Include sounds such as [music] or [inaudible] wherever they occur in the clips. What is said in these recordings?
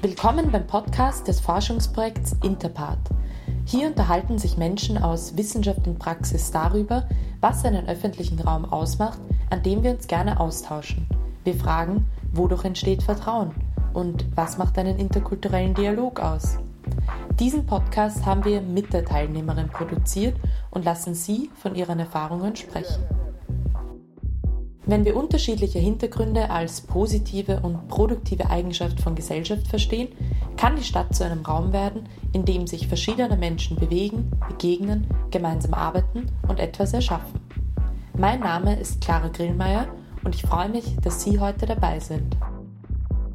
Willkommen beim Podcast des Forschungsprojekts Interpart. Hier unterhalten sich Menschen aus Wissenschaft und Praxis darüber, was einen öffentlichen Raum ausmacht, an dem wir uns gerne austauschen. Wir fragen, wodurch entsteht Vertrauen und was macht einen interkulturellen Dialog aus? Diesen Podcast haben wir mit der Teilnehmerin produziert und lassen sie von ihren Erfahrungen sprechen. Wenn wir unterschiedliche Hintergründe als positive und produktive Eigenschaft von Gesellschaft verstehen, kann die Stadt zu einem Raum werden, in dem sich verschiedene Menschen bewegen, begegnen, gemeinsam arbeiten und etwas erschaffen. Mein Name ist Clara Grillmeier und ich freue mich, dass Sie heute dabei sind.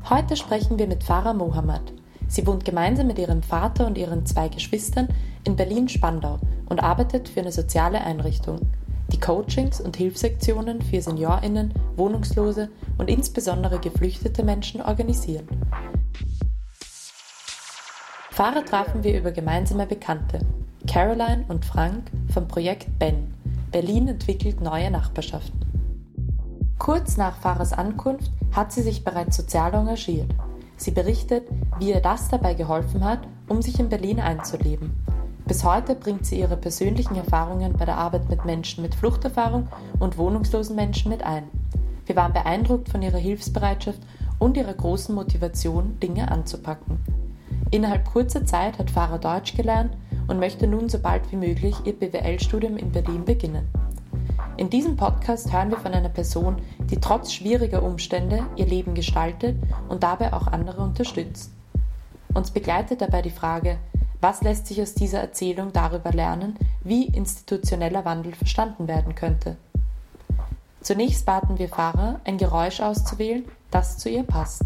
Heute sprechen wir mit Farah Mohammed. Sie wohnt gemeinsam mit ihrem Vater und ihren zwei Geschwistern in Berlin-Spandau und arbeitet für eine soziale Einrichtung die Coachings und Hilfssektionen für SeniorInnen, Wohnungslose und insbesondere geflüchtete Menschen organisieren. Fahrer trafen wir über gemeinsame Bekannte, Caroline und Frank vom Projekt Ben. Berlin entwickelt neue Nachbarschaften. Kurz nach Fahrers Ankunft hat sie sich bereits sozial engagiert. Sie berichtet, wie ihr das dabei geholfen hat, um sich in Berlin einzuleben bis heute bringt sie ihre persönlichen Erfahrungen bei der Arbeit mit Menschen mit Fluchterfahrung und wohnungslosen Menschen mit ein. Wir waren beeindruckt von ihrer Hilfsbereitschaft und ihrer großen Motivation, Dinge anzupacken. Innerhalb kurzer Zeit hat Farah Deutsch gelernt und möchte nun so bald wie möglich ihr BWL-Studium in Berlin beginnen. In diesem Podcast hören wir von einer Person, die trotz schwieriger Umstände ihr Leben gestaltet und dabei auch andere unterstützt. Uns begleitet dabei die Frage, was lässt sich aus dieser Erzählung darüber lernen, wie institutioneller Wandel verstanden werden könnte? Zunächst baten wir Fahrer, ein Geräusch auszuwählen, das zu ihr passt.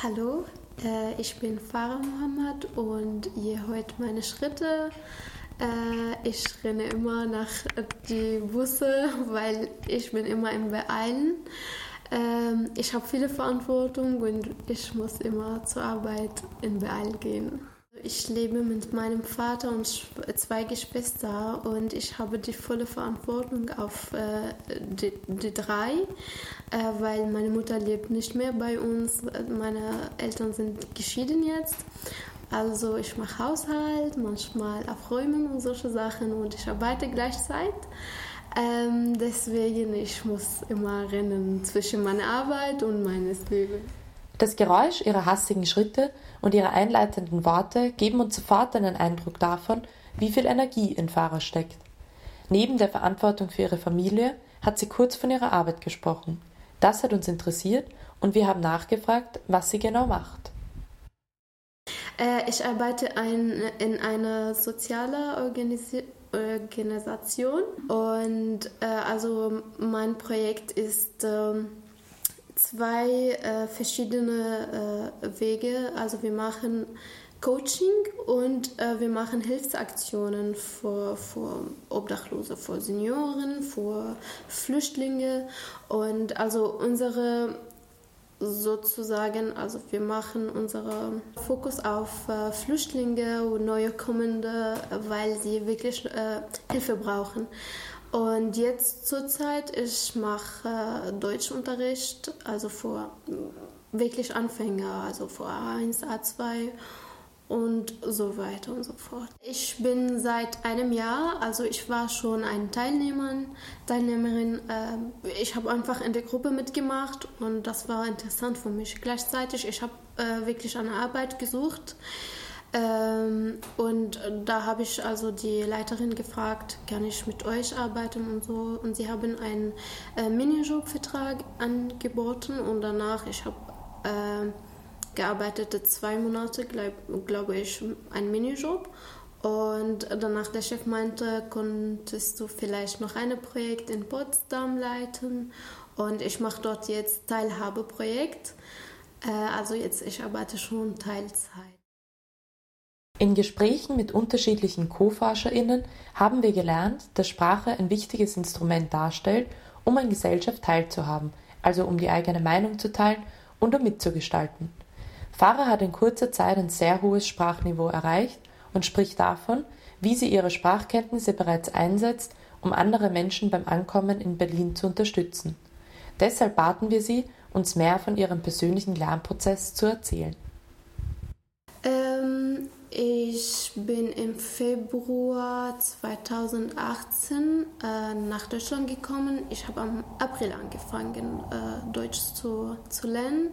Hallo, äh, ich bin Farah Mohammed und ihr hört meine Schritte äh, ich renne immer nach die Busse, [laughs] weil ich bin immer im Beeilen. Ähm, ich habe viele Verantwortung und ich muss immer zur Arbeit in Beeil gehen. Ich lebe mit meinem Vater und zwei Geschwistern und ich habe die volle Verantwortung auf äh, die, die, drei, äh, weil meine Mutter lebt nicht mehr bei uns. Meine Eltern sind geschieden jetzt also ich mache Haushalt, manchmal Aufräumen und solche Sachen und ich arbeite gleichzeitig. Ähm, deswegen ich muss immer rennen zwischen meiner Arbeit und meines Lebens. Das Geräusch ihrer hastigen Schritte und ihre einleitenden Worte geben uns sofort einen Eindruck davon, wie viel Energie in Farah steckt. Neben der Verantwortung für ihre Familie hat sie kurz von ihrer Arbeit gesprochen. Das hat uns interessiert und wir haben nachgefragt, was sie genau macht. Äh, ich arbeite ein, in einer sozialen Organisi Organisation und äh, also mein Projekt ist äh, zwei äh, verschiedene äh, Wege. Also wir machen Coaching und äh, wir machen Hilfsaktionen für, für Obdachlose, für Senioren, für Flüchtlinge und also unsere sozusagen, also wir machen unseren Fokus auf äh, Flüchtlinge und neue Kommende, weil sie wirklich äh, Hilfe brauchen. Und jetzt zurzeit, ich mache äh, Deutschunterricht, also für wirklich Anfänger, also für A1, A2 und so weiter und so fort. Ich bin seit einem Jahr, also ich war schon eine Teilnehmerin, Teilnehmerin. Äh, ich habe einfach in der Gruppe mitgemacht und das war interessant für mich. Gleichzeitig, ich habe äh, wirklich eine Arbeit gesucht. Ähm, und da habe ich also die Leiterin gefragt, kann ich mit euch arbeiten und so. Und sie haben einen äh, Minijob-Vertrag angeboten und danach, ich habe äh, gearbeitet zwei Monate, glaube glaub ich, ein Minijob. Und danach der Chef meinte, konntest du vielleicht noch ein Projekt in Potsdam leiten. Und ich mache dort jetzt Teilhabeprojekt. Äh, also jetzt, ich arbeite schon Teilzeit. In Gesprächen mit unterschiedlichen Co-ForscherInnen haben wir gelernt, dass Sprache ein wichtiges Instrument darstellt, um an Gesellschaft teilzuhaben, also um die eigene Meinung zu teilen und um mitzugestalten. Farah hat in kurzer Zeit ein sehr hohes Sprachniveau erreicht und spricht davon, wie sie ihre Sprachkenntnisse bereits einsetzt, um andere Menschen beim Ankommen in Berlin zu unterstützen. Deshalb baten wir sie, uns mehr von ihrem persönlichen Lernprozess zu erzählen. Ähm, ich bin im Februar 2018 äh, nach Deutschland gekommen. Ich habe am April angefangen, äh, Deutsch zu, zu lernen,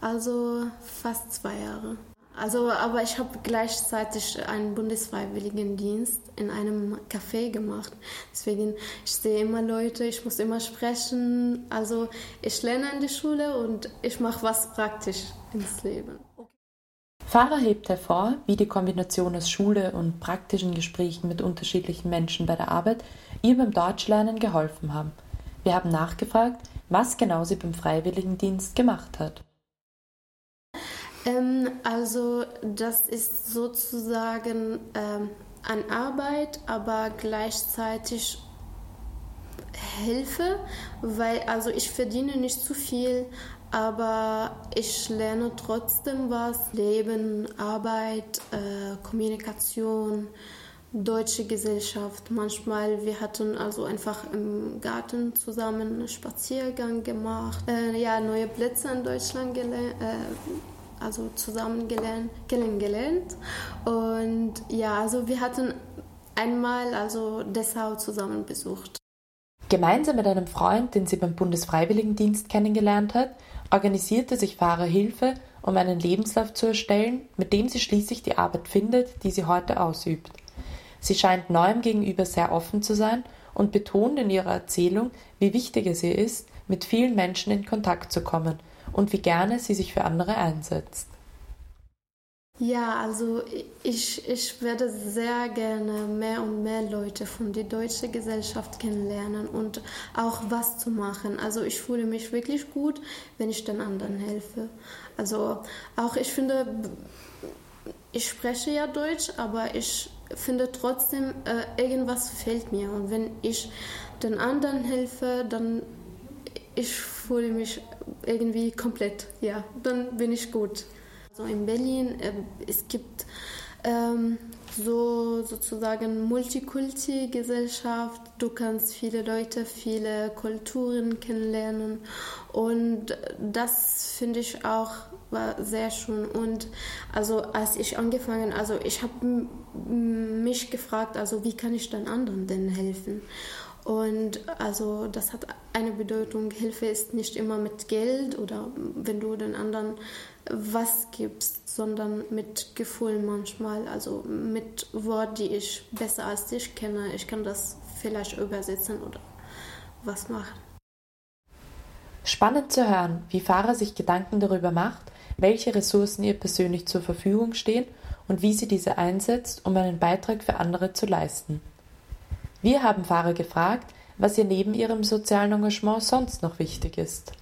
also fast zwei Jahre. Also, aber ich habe gleichzeitig einen Bundesfreiwilligendienst in einem Café gemacht. Deswegen, ich sehe immer Leute, ich muss immer sprechen. Also, ich lerne an der Schule und ich mache was praktisch ins Leben. Farah hebt hervor, wie die Kombination aus Schule und praktischen Gesprächen mit unterschiedlichen Menschen bei der Arbeit ihr beim Deutschlernen geholfen haben. Wir haben nachgefragt, was genau sie beim Freiwilligendienst gemacht hat. Ähm, also das ist sozusagen ähm, an Arbeit, aber gleichzeitig Hilfe, weil also ich verdiene nicht zu viel, aber ich lerne trotzdem was. Leben, Arbeit, äh, Kommunikation, deutsche Gesellschaft. Manchmal, wir hatten also einfach im Garten zusammen einen Spaziergang gemacht. Äh, ja, neue Plätze in Deutschland gelernt. Äh, also zusammen kennengelernt. Und ja, also wir hatten einmal also Dessau zusammen besucht. Gemeinsam mit einem Freund, den sie beim Bundesfreiwilligendienst kennengelernt hat, organisierte sich Fahrer Hilfe, um einen Lebenslauf zu erstellen, mit dem sie schließlich die Arbeit findet, die sie heute ausübt. Sie scheint neuem gegenüber sehr offen zu sein und betont in ihrer Erzählung, wie wichtig es ihr ist, mit vielen Menschen in Kontakt zu kommen und wie gerne sie sich für andere einsetzt. Ja, also ich, ich werde sehr gerne mehr und mehr Leute von der deutschen Gesellschaft kennenlernen und auch was zu machen. Also ich fühle mich wirklich gut, wenn ich den anderen helfe. Also auch ich finde, ich spreche ja Deutsch, aber ich finde trotzdem, äh, irgendwas fehlt mir. Und wenn ich den anderen helfe, dann ich fühle mich irgendwie komplett, ja, dann bin ich gut. So in Berlin, äh, es gibt ähm, so sozusagen Multikulti-Gesellschaft. Du kannst viele Leute, viele Kulturen kennenlernen und das finde ich auch war sehr schön. Und also als ich angefangen, also ich habe mich gefragt, also wie kann ich den anderen denn helfen? Und also das hat eine Bedeutung. Hilfe ist nicht immer mit Geld oder wenn du den anderen was gibst, sondern mit Gefühl manchmal, also mit Wort, die ich besser als dich kenne. Ich kann das vielleicht übersetzen oder was machen. Spannend zu hören, wie Farah sich Gedanken darüber macht, welche Ressourcen ihr persönlich zur Verfügung stehen und wie sie diese einsetzt, um einen Beitrag für andere zu leisten. Wir haben Farah gefragt, was ihr neben ihrem sozialen Engagement sonst noch wichtig ist.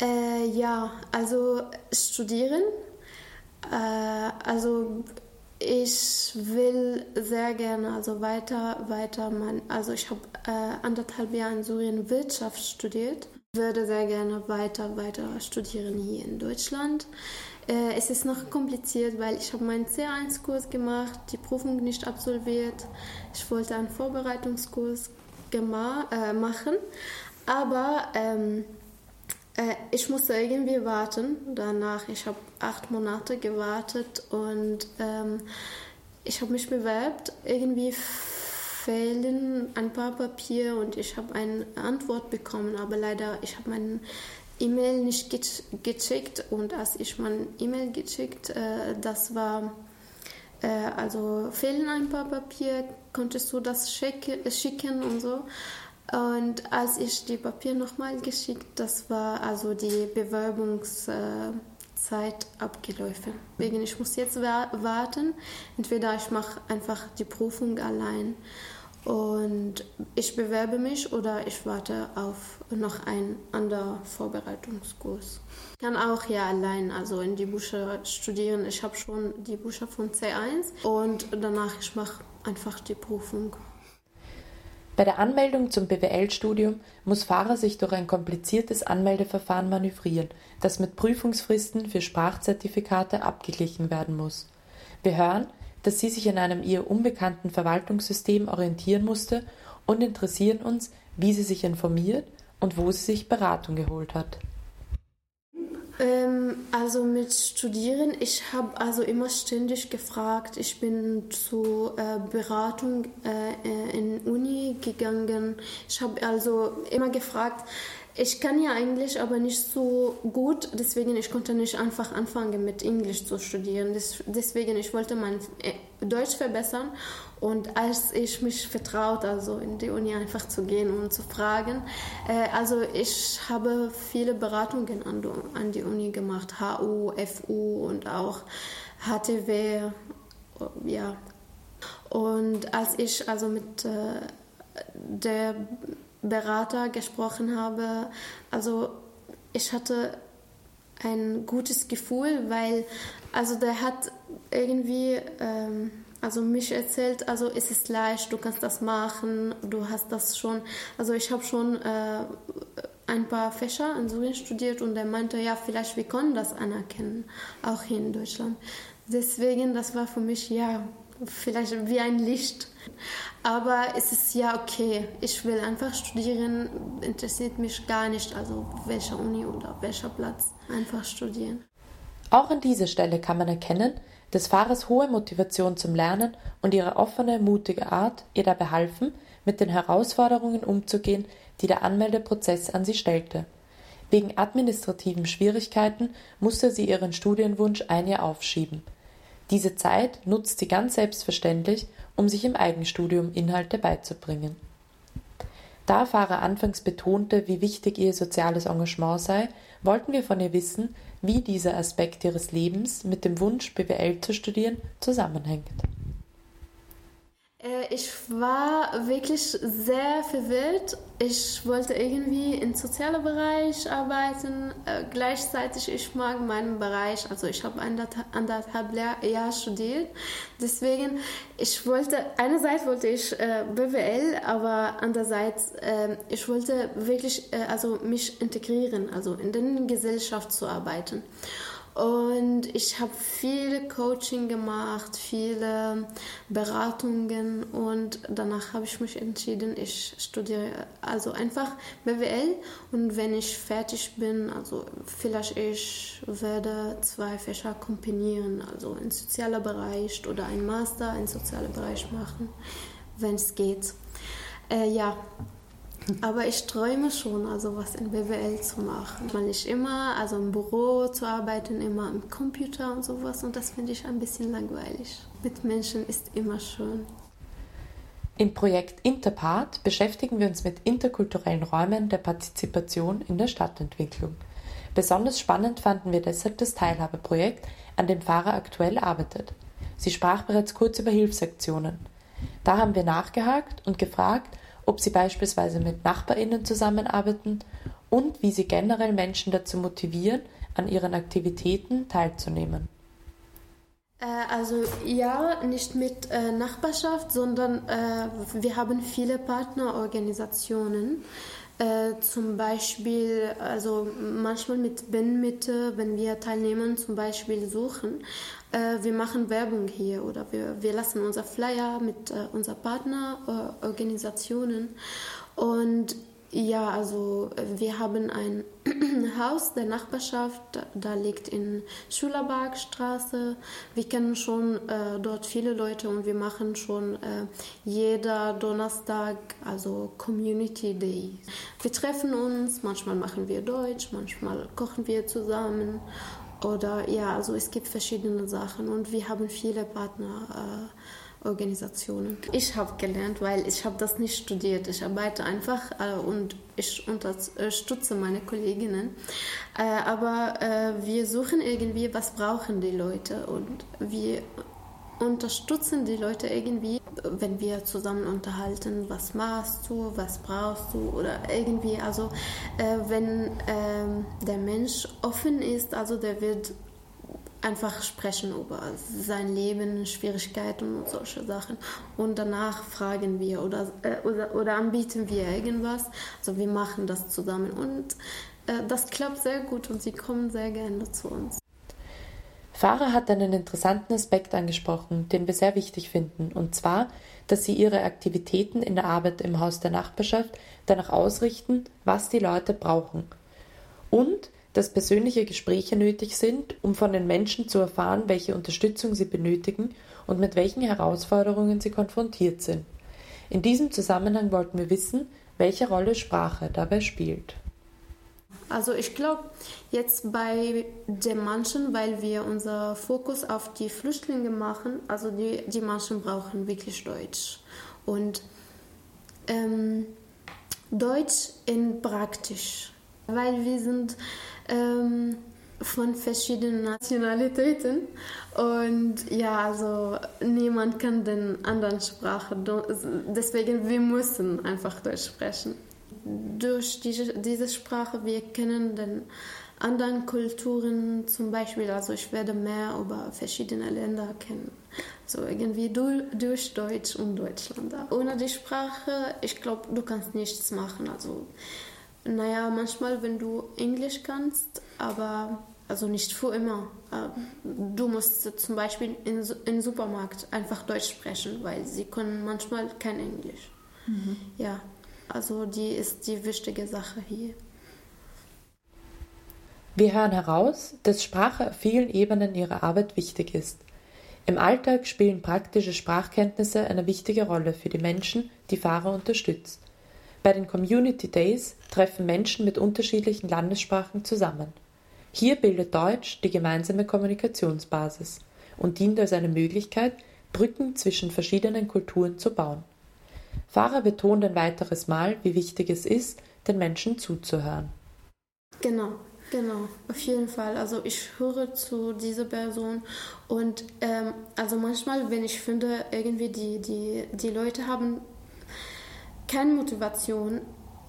Äh, ja, also studieren. Äh, also ich will sehr gerne also weiter, weiter mein, also ich habe äh, anderthalb Jahre in Syrien Wirtschaft studiert, würde sehr gerne weiter, weiter studieren hier in Deutschland. Äh, es ist noch kompliziert, weil ich habe meinen C1-Kurs gemacht, die Prüfung nicht absolviert. Ich wollte einen Vorbereitungskurs äh, machen, aber ähm, äh, ich musste irgendwie warten. Danach, ich habe acht Monate gewartet und ähm, ich habe mich bewerbt. Irgendwie fehlen ein paar Papiere und ich habe eine Antwort bekommen, aber leider, ich habe meinen E-Mail nicht gecheckt und als ich mein E-Mail gecheckt, äh, das war äh, also fehlen ein paar Papiere, konntest du das schicken und so. Und als ich die Papier nochmal geschickt, das war also die Bewerbungszeit abgelaufen. Deswegen ich muss jetzt warten. Entweder ich mache einfach die Prüfung allein und ich bewerbe mich oder ich warte auf noch einen anderen Vorbereitungskurs. Ich kann auch ja allein also in die Bücher studieren. Ich habe schon die Bücher von C1 und danach ich mache einfach die Prüfung. Bei der Anmeldung zum BWL-Studium muss Fahrer sich durch ein kompliziertes Anmeldeverfahren manövrieren, das mit Prüfungsfristen für Sprachzertifikate abgeglichen werden muss. Wir hören, dass sie sich in einem ihr unbekannten Verwaltungssystem orientieren musste und interessieren uns, wie sie sich informiert und wo sie sich Beratung geholt hat. Ähm, also mit Studieren, ich habe also immer ständig gefragt. Ich bin zur äh, Beratung äh, in Uni gegangen. Ich habe also immer gefragt, ich kann ja Englisch, aber nicht so gut, deswegen ich konnte nicht einfach anfangen mit Englisch zu studieren. deswegen ich wollte mein äh, Deutsch verbessern und als ich mich vertraut, also in die Uni einfach zu gehen und zu fragen, äh, also ich habe viele Beratungen an, an die Uni gemacht, HU, FU und auch HTW, ja. Und als ich also mit äh, der Berater gesprochen habe, also ich hatte ein gutes Gefühl, weil also der hat irgendwie ähm, also mich erzählt, also es ist leicht, du kannst das machen, du hast das schon, also ich habe schon äh, ein paar Fächer in Syrien studiert und er meinte, ja, vielleicht wir können das anerkennen, auch hier in Deutschland. Deswegen, das war für mich, ja, vielleicht wie ein Licht. Aber es ist ja okay, ich will einfach studieren, interessiert mich gar nicht, also welcher Uni oder welcher Platz, einfach studieren. Auch an dieser Stelle kann man erkennen, des Fahrers hohe Motivation zum Lernen und ihre offene, mutige Art ihr dabei halfen, mit den Herausforderungen umzugehen, die der Anmeldeprozess an sie stellte. Wegen administrativen Schwierigkeiten musste sie ihren Studienwunsch ein Jahr aufschieben. Diese Zeit nutzt sie ganz selbstverständlich, um sich im Eigenstudium Inhalte beizubringen. Da Farah anfangs betonte, wie wichtig ihr soziales Engagement sei, wollten wir von ihr wissen, wie dieser Aspekt ihres Lebens mit dem Wunsch, BWL zu studieren, zusammenhängt. Ich war wirklich sehr verwirrt. Ich wollte irgendwie im sozialen Bereich arbeiten. Äh, gleichzeitig, ich mag meinen Bereich. Also ich habe anderthalb Jahre studiert. Deswegen, ich wollte, einerseits wollte ich äh, BWL, aber andererseits, äh, ich wollte wirklich äh, also mich integrieren, also in der Gesellschaft zu arbeiten. Und ich habe viele Coaching gemacht, viele Beratungen und danach habe ich mich entschieden, ich studiere also einfach BWL und wenn ich fertig bin, also vielleicht ich werde zwei Fächer kombinieren, also im sozialen Bereich oder ein Master im sozialen Bereich machen, wenn es geht. Äh, ja, aber ich träume schon, also was in BWL zu machen. Weil ich immer, also im Büro zu arbeiten, immer am Computer und sowas. Und das finde ich ein bisschen langweilig. Mit Menschen ist immer schön. Im Projekt Interpart beschäftigen wir uns mit interkulturellen Räumen der Partizipation in der Stadtentwicklung. Besonders spannend fanden wir deshalb das Teilhabeprojekt, an dem Fahrer aktuell arbeitet. Sie sprach bereits kurz über Hilfsaktionen. Da haben wir nachgehakt und gefragt, ob sie beispielsweise mit Nachbarinnen zusammenarbeiten und wie sie generell Menschen dazu motivieren, an ihren Aktivitäten teilzunehmen. Äh, also ja, nicht mit äh, Nachbarschaft, sondern äh, wir haben viele Partnerorganisationen. Äh, zum Beispiel, also manchmal mit Binnenmitte, wenn wir Teilnehmer zum Beispiel suchen, äh, wir machen Werbung hier oder wir, wir lassen unser Flyer mit äh, unseren Partnerorganisationen und ja, also wir haben ein [clears throat] Haus der Nachbarschaft, da liegt in Schulerbergstraße. Wir kennen schon äh, dort viele Leute und wir machen schon äh, jeder Donnerstag, also Community Day. Wir treffen uns, manchmal machen wir Deutsch, manchmal kochen wir zusammen oder ja, also es gibt verschiedene Sachen und wir haben viele Partner. Äh, Organisationen. Ich habe gelernt, weil ich habe das nicht studiert. Ich arbeite einfach äh, und ich unterstütze meine Kolleginnen. Äh, aber äh, wir suchen irgendwie, was brauchen die Leute und wir unterstützen die Leute irgendwie, wenn wir zusammen unterhalten, was machst du, was brauchst du oder irgendwie, also äh, wenn ähm, der Mensch offen ist, also der wird einfach sprechen über sein Leben, Schwierigkeiten und solche Sachen. Und danach fragen wir oder, äh, oder, oder anbieten wir irgendwas. Also wir machen das zusammen und äh, das klappt sehr gut und sie kommen sehr gerne zu uns. Farah hat einen interessanten Aspekt angesprochen, den wir sehr wichtig finden, und zwar, dass sie ihre Aktivitäten in der Arbeit im Haus der Nachbarschaft danach ausrichten, was die Leute brauchen. Und dass persönliche Gespräche nötig sind, um von den Menschen zu erfahren, welche Unterstützung sie benötigen und mit welchen Herausforderungen sie konfrontiert sind. In diesem Zusammenhang wollten wir wissen, welche Rolle Sprache dabei spielt. Also ich glaube, jetzt bei den Menschen, weil wir unser Fokus auf die Flüchtlinge machen, also die, die Menschen brauchen wirklich Deutsch. Und ähm, Deutsch in praktisch, weil wir sind ähm, von verschiedenen Nationalitäten und ja, also niemand kann den anderen Sprache, deswegen wir müssen einfach Deutsch sprechen. Durch diese, diese Sprache wir kennen den anderen Kulturen zum Beispiel, also ich werde mehr über verschiedene Länder kennen. So irgendwie durch Deutsch und Deutschland. Ohne die Sprache, ich glaube, du kannst nichts machen. Also naja, manchmal, wenn du Englisch kannst, aber also nicht für immer. Ähm, du musst zum Beispiel in, im Supermarkt einfach Deutsch sprechen, weil sie können manchmal kein Englisch. Mhm. Ja, also die ist die wichtige Sache hier. Wir hören heraus, dass Sprache auf vielen Ebenen ihrer Arbeit wichtig ist. Im Alltag spielen praktische Sprachkenntnisse eine wichtige Rolle für die Menschen, die Fahrer unterstützt. Bei den Community Days treffen Menschen mit unterschiedlichen Landessprachen zusammen. Hier bildet Deutsch die gemeinsame Kommunikationsbasis und dient als eine Möglichkeit, Brücken zwischen verschiedenen Kulturen zu bauen. Fahrer betont ein weiteres Mal, wie wichtig es ist, den Menschen zuzuhören. Genau, genau, auf jeden Fall. Also ich höre zu dieser Person und ähm, also manchmal, wenn ich finde, irgendwie die, die, die Leute haben keine Motivation.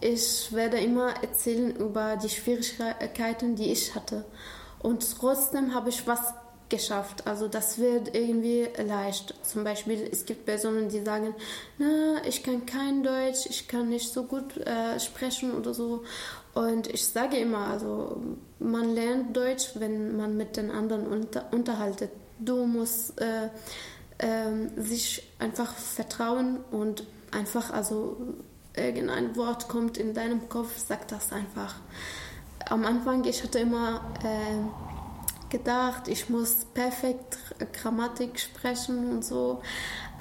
Ich werde immer erzählen über die Schwierigkeiten, die ich hatte. Und trotzdem habe ich was geschafft. Also das wird irgendwie leicht. Zum Beispiel, es gibt Personen, die sagen, na, ich kann kein Deutsch, ich kann nicht so gut äh, sprechen oder so. Und ich sage immer, also man lernt Deutsch, wenn man mit den anderen unter, unterhaltet. Du musst äh, äh, sich einfach vertrauen und einfach, also irgendein Wort kommt in deinem Kopf, sag das einfach. Am Anfang, ich hatte immer äh, gedacht, ich muss perfekt Grammatik sprechen und so.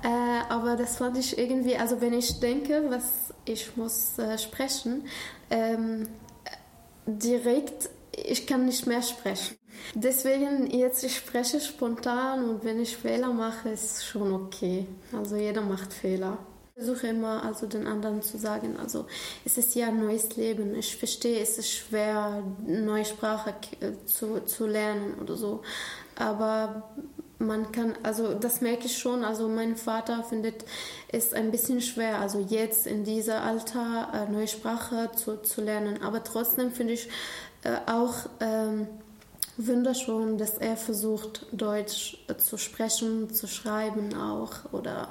Äh, aber das fand ich irgendwie, also wenn ich denke, was ich muss äh, sprechen, ähm, direkt, ich kann nicht mehr sprechen. Deswegen jetzt, ich spreche spontan und wenn ich Fehler mache, ist schon okay. Also jeder macht Fehler. Versuche immer, also den anderen zu sagen, also es ist ja ein neues Leben. Ich verstehe, es ist schwer, neue Sprache zu, zu lernen oder so. Aber man kann, also das merke ich schon, also mein Vater findet es ein bisschen schwer, also jetzt in diesem Alter eine neue Sprache zu, zu lernen. Aber trotzdem finde ich äh, auch ähm, wunderschön, dass er versucht, Deutsch zu sprechen, zu schreiben auch oder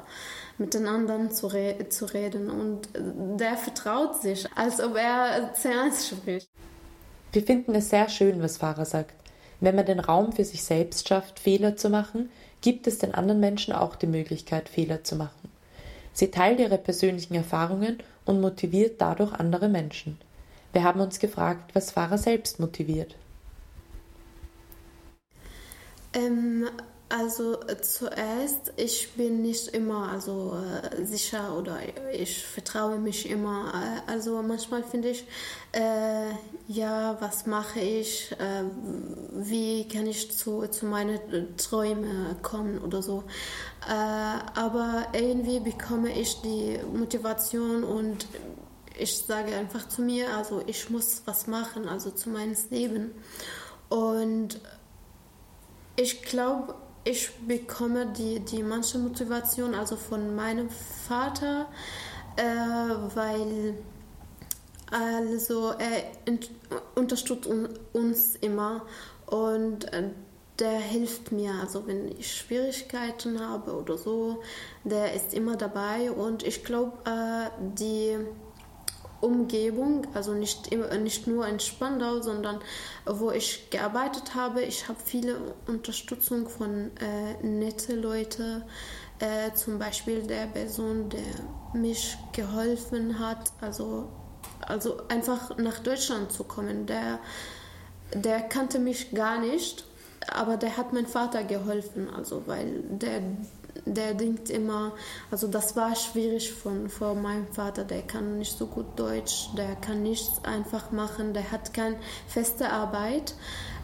mit den anderen zu, re zu reden und der vertraut sich, als ob er zuerst spricht. Wir finden es sehr schön, was Farah sagt. Wenn man den Raum für sich selbst schafft, Fehler zu machen, gibt es den anderen Menschen auch die Möglichkeit, Fehler zu machen. Sie teilt ihre persönlichen Erfahrungen und motiviert dadurch andere Menschen. Wir haben uns gefragt, was Farah selbst motiviert. Ähm, also äh, zuerst, ich bin nicht immer also äh, sicher oder ich vertraue mich immer. Äh, also manchmal finde ich, äh, ja, was mache ich, äh, wie kann ich zu, zu meinen Träumen kommen oder so. Äh, aber irgendwie bekomme ich die Motivation und ich sage einfach zu mir, also ich muss was machen, also zu meinem Leben. Und ich glaube, ich bekomme die, die manche Motivation also von meinem Vater, äh, weil also er unterstützt uns immer und äh, der hilft mir, also wenn ich Schwierigkeiten habe oder so, der ist immer dabei und ich glaube, äh, die Umgebung, also nicht, nicht nur in Spandau, sondern wo ich gearbeitet habe. Ich habe viele Unterstützung von äh, nette Leuten, äh, zum Beispiel der Person, der mich geholfen hat, also, also einfach nach Deutschland zu kommen. Der, der kannte mich gar nicht, aber der hat meinem Vater geholfen, also weil der der denkt immer, also das war schwierig von vor meinem Vater, der kann nicht so gut Deutsch, der kann nichts einfach machen, der hat keine feste Arbeit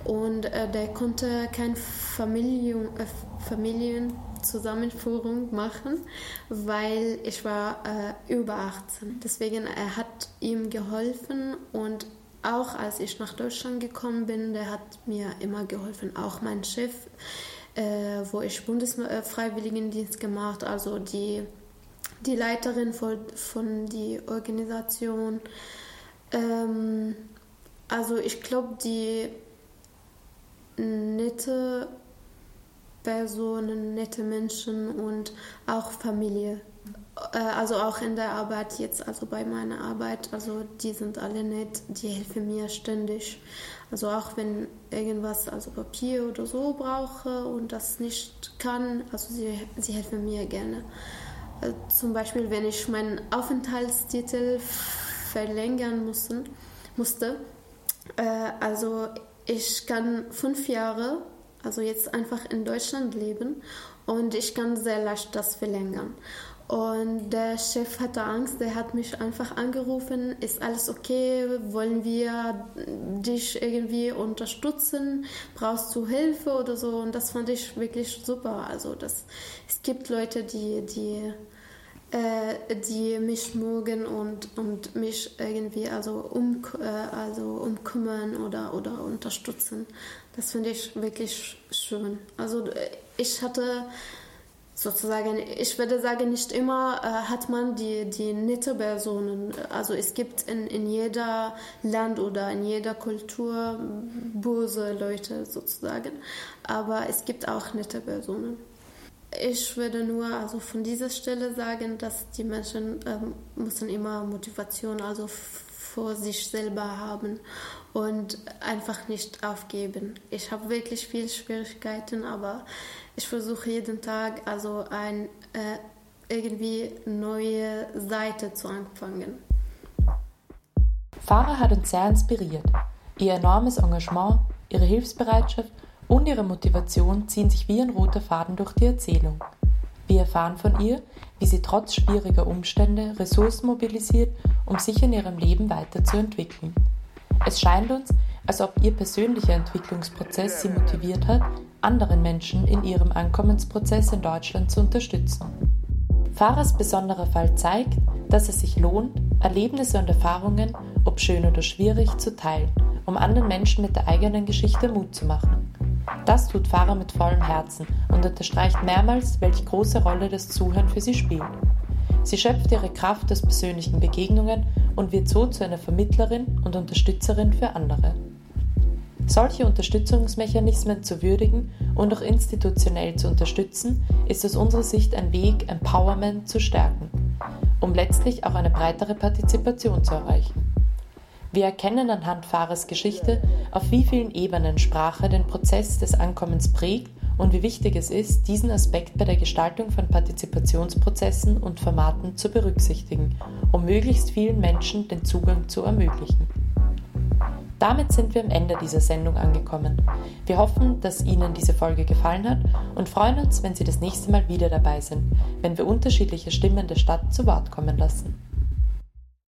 und äh, der konnte keine Familien, äh, Familienzusammenführung machen, weil ich war äh, über 18. Deswegen er hat ihm geholfen und auch als ich nach Deutschland gekommen bin, der hat mir immer geholfen, auch mein Chef äh, wo ich Bundesfreiwilligendienst gemacht, also die, die Leiterin von, von der Organisation. Ähm, also ich glaube, die nette Personen, nette Menschen und auch Familie. Äh, also auch in der Arbeit jetzt, also bei meiner Arbeit, also die sind alle nett, die helfen mir ständig. Also auch wenn irgendwas, also Papier oder so brauche und das nicht kann, also sie, sie helfen mir gerne. Also zum Beispiel, wenn ich meinen Aufenthaltstitel verlängern mussten, musste, äh, also ich kann fünf Jahre, also jetzt einfach in Deutschland leben und ich kann sehr leicht das verlängern. Und der Chef hatte Angst, der hat mich einfach angerufen, ist alles okay, wollen wir dich irgendwie unterstützen, brauchst du Hilfe oder so. Und das fand ich wirklich super. Also das, es gibt Leute, die, die, äh, die mich mögen und, und mich irgendwie also, um, äh, also umkümmern oder, oder unterstützen. Das finde ich wirklich schön. Also äh, ich hatte sozusagen, ich würde sagen, nicht immer äh, hat man die, die nette Personen. Also es gibt in, in jeder Land oder in jeder Kultur böse Leute sozusagen, aber es gibt auch nette Personen. Ich würde nur also von dieser Stelle sagen, dass die Menschen ähm, müssen immer Motivation also vor sich selber haben und einfach nicht aufgeben. Ich habe wirklich viele Schwierigkeiten, aber ich versuche jeden Tag also ein äh, irgendwie neue Seite zu anfangen. Farah hat uns sehr inspiriert. Ihr enormes Engagement, ihre Hilfsbereitschaft und ihre Motivation ziehen sich wie ein roter Faden durch die Erzählung. Wir erfahren von ihr, wie sie trotz schwieriger Umstände Ressourcen mobilisiert, um sich in ihrem Leben weiterzuentwickeln. Es scheint uns, als ob ihr persönlicher Entwicklungsprozess sie motiviert hat, anderen Menschen in ihrem Ankommensprozess in Deutschland zu unterstützen. Fahrers besonderer Fall zeigt, dass es sich lohnt, Erlebnisse und Erfahrungen, ob schön oder schwierig, zu teilen, um anderen Menschen mit der eigenen Geschichte Mut zu machen. Das tut Fahrer mit vollem Herzen und unterstreicht mehrmals, welche große Rolle das Zuhören für sie spielt. Sie schöpft ihre Kraft aus persönlichen Begegnungen und wird so zu einer Vermittlerin und Unterstützerin für andere. Solche Unterstützungsmechanismen zu würdigen und auch institutionell zu unterstützen, ist aus unserer Sicht ein Weg, Empowerment zu stärken, um letztlich auch eine breitere Partizipation zu erreichen. Wir erkennen anhand Fahrers Geschichte, auf wie vielen Ebenen Sprache den Prozess des Ankommens prägt und wie wichtig es ist, diesen Aspekt bei der Gestaltung von Partizipationsprozessen und Formaten zu berücksichtigen, um möglichst vielen Menschen den Zugang zu ermöglichen. Damit sind wir am Ende dieser Sendung angekommen. Wir hoffen, dass Ihnen diese Folge gefallen hat und freuen uns, wenn Sie das nächste Mal wieder dabei sind, wenn wir unterschiedliche Stimmen der Stadt zu Wort kommen lassen.